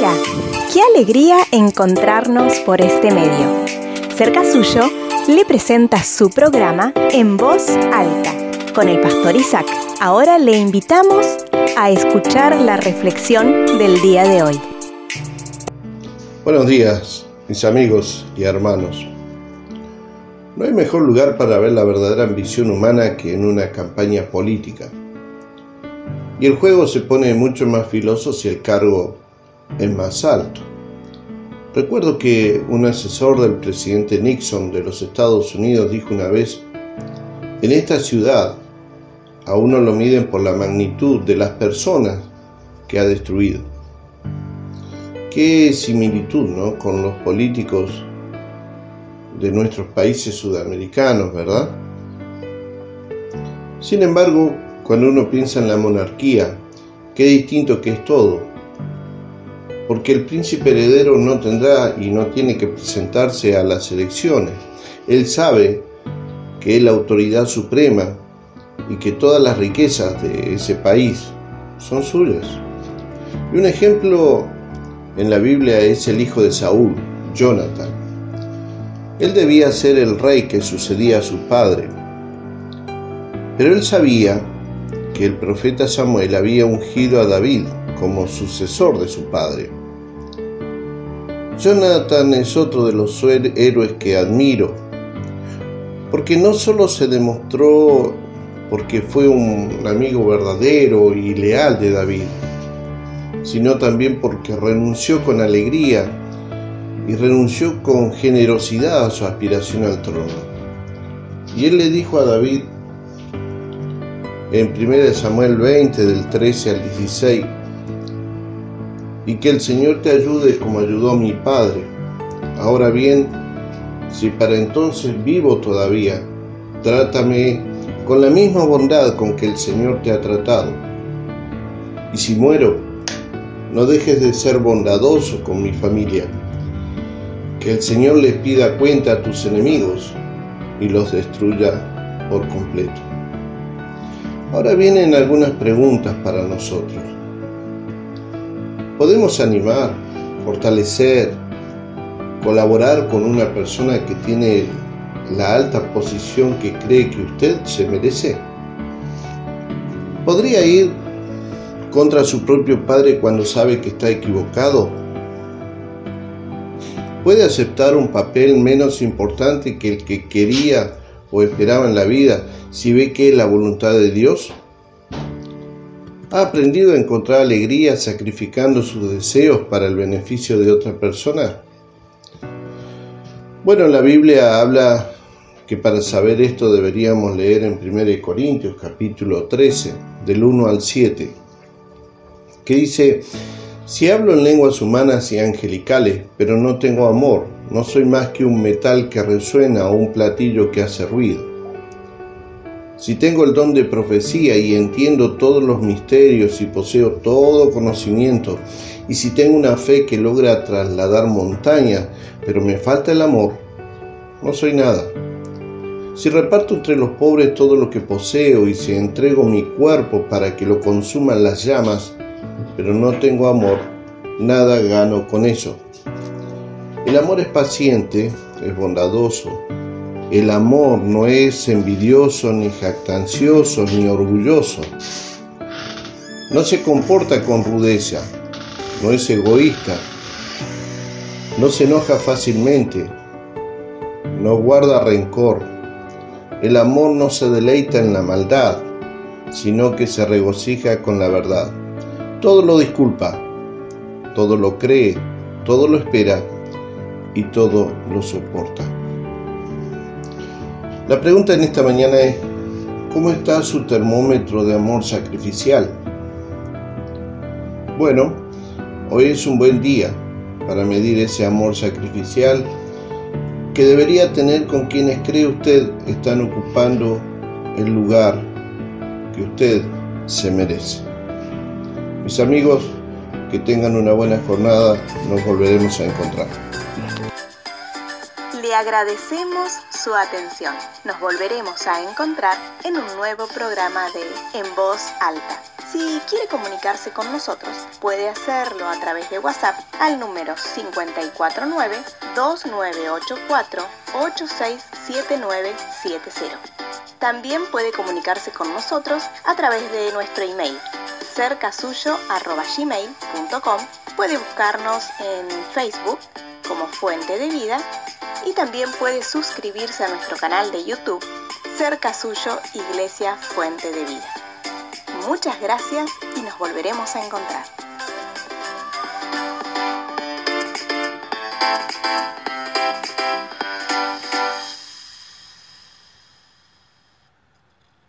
Hola, qué alegría encontrarnos por este medio. Cerca suyo le presenta su programa En Voz Alta con el pastor Isaac. Ahora le invitamos a escuchar la reflexión del día de hoy. Buenos días, mis amigos y hermanos. No hay mejor lugar para ver la verdadera ambición humana que en una campaña política. Y el juego se pone mucho más filoso si el cargo es más alto. Recuerdo que un asesor del presidente Nixon de los Estados Unidos dijo una vez, en esta ciudad a uno lo miden por la magnitud de las personas que ha destruido. Qué similitud ¿no? con los políticos de nuestros países sudamericanos, ¿verdad? Sin embargo, cuando uno piensa en la monarquía, qué distinto que es todo. Porque el príncipe heredero no tendrá y no tiene que presentarse a las elecciones. Él sabe que es la autoridad suprema y que todas las riquezas de ese país son suyas. Y un ejemplo en la Biblia es el hijo de Saúl, Jonathan. Él debía ser el rey que sucedía a su padre, pero él sabía que el profeta Samuel había ungido a David como sucesor de su padre. Jonathan es otro de los héroes que admiro, porque no solo se demostró porque fue un amigo verdadero y leal de David, sino también porque renunció con alegría y renunció con generosidad a su aspiración al trono. Y él le dijo a David en 1 Samuel 20 del 13 al 16, y que el Señor te ayude como ayudó mi padre. Ahora bien, si para entonces vivo todavía, trátame con la misma bondad con que el Señor te ha tratado. Y si muero, no dejes de ser bondadoso con mi familia. Que el Señor les pida cuenta a tus enemigos y los destruya por completo. Ahora vienen algunas preguntas para nosotros. ¿Podemos animar, fortalecer, colaborar con una persona que tiene la alta posición que cree que usted se merece? ¿Podría ir contra su propio padre cuando sabe que está equivocado? ¿Puede aceptar un papel menos importante que el que quería o esperaba en la vida si ve que es la voluntad de Dios? ¿Ha aprendido a encontrar alegría sacrificando sus deseos para el beneficio de otra persona? Bueno, la Biblia habla que para saber esto deberíamos leer en 1 Corintios capítulo 13, del 1 al 7, que dice, si hablo en lenguas humanas y angelicales, pero no tengo amor, no soy más que un metal que resuena o un platillo que hace ruido. Si tengo el don de profecía y entiendo todos los misterios y poseo todo conocimiento, y si tengo una fe que logra trasladar montañas, pero me falta el amor, no soy nada. Si reparto entre los pobres todo lo que poseo y si entrego mi cuerpo para que lo consuman las llamas, pero no tengo amor, nada gano con eso. El amor es paciente, es bondadoso. El amor no es envidioso, ni jactancioso, ni orgulloso. No se comporta con rudeza, no es egoísta, no se enoja fácilmente, no guarda rencor el amor no se deleita en la maldad, sino que se regocija con la verdad. Todo lo disculpa, todo lo cree, todo lo espera y todo lo soporta. La pregunta en esta mañana es, ¿cómo está su termómetro de amor sacrificial? Bueno, hoy es un buen día para medir ese amor sacrificial que debería tener con quienes cree usted están ocupando el lugar que usted se merece. Mis amigos, que tengan una buena jornada, nos volveremos a encontrar. Le agradecemos su atención. Nos volveremos a encontrar en un nuevo programa de En Voz Alta. Si quiere comunicarse con nosotros, puede hacerlo a través de WhatsApp al número 549-2984-867970. También puede comunicarse con nosotros a través de nuestro email cercasuyo.gmail.com Puede buscarnos en Facebook como Fuente de Vida y también puede suscribirse a nuestro canal de YouTube Cerca Suyo Iglesia Fuente de Vida. Muchas gracias y nos volveremos a encontrar.